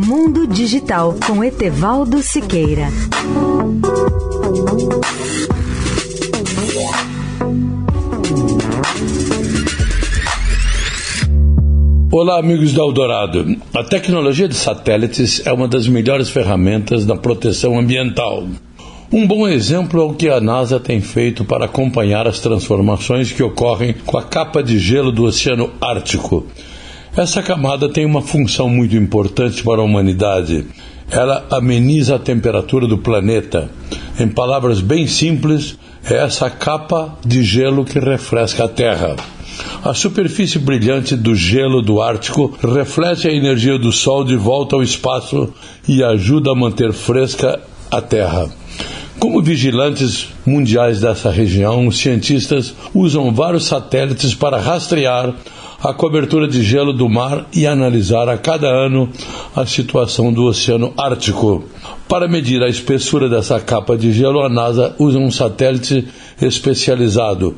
Mundo Digital com Etevaldo Siqueira. Olá, amigos da Eldorado. A tecnologia de satélites é uma das melhores ferramentas da proteção ambiental. Um bom exemplo é o que a NASA tem feito para acompanhar as transformações que ocorrem com a capa de gelo do Oceano Ártico. Essa camada tem uma função muito importante para a humanidade. Ela ameniza a temperatura do planeta. Em palavras bem simples, é essa capa de gelo que refresca a Terra. A superfície brilhante do gelo do Ártico reflete a energia do Sol de volta ao espaço e ajuda a manter fresca a Terra. Como vigilantes mundiais dessa região, os cientistas usam vários satélites para rastrear a cobertura de gelo do mar e analisar a cada ano a situação do Oceano Ártico. Para medir a espessura dessa capa de gelo, a NASA usa um satélite especializado,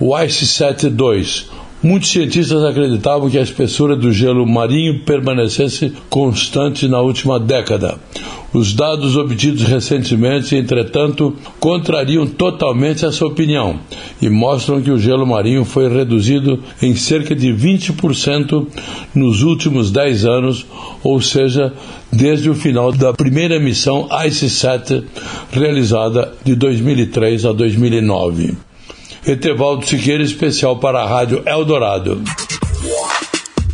o ICESat-2. Muitos cientistas acreditavam que a espessura do gelo marinho permanecesse constante na última década. Os dados obtidos recentemente, entretanto, contrariam totalmente essa opinião e mostram que o gelo marinho foi reduzido em cerca de 20% nos últimos 10 anos, ou seja, desde o final da primeira missão ICESat realizada de 2003 a 2009. Etevaldo Siqueira, especial para a Rádio Eldorado.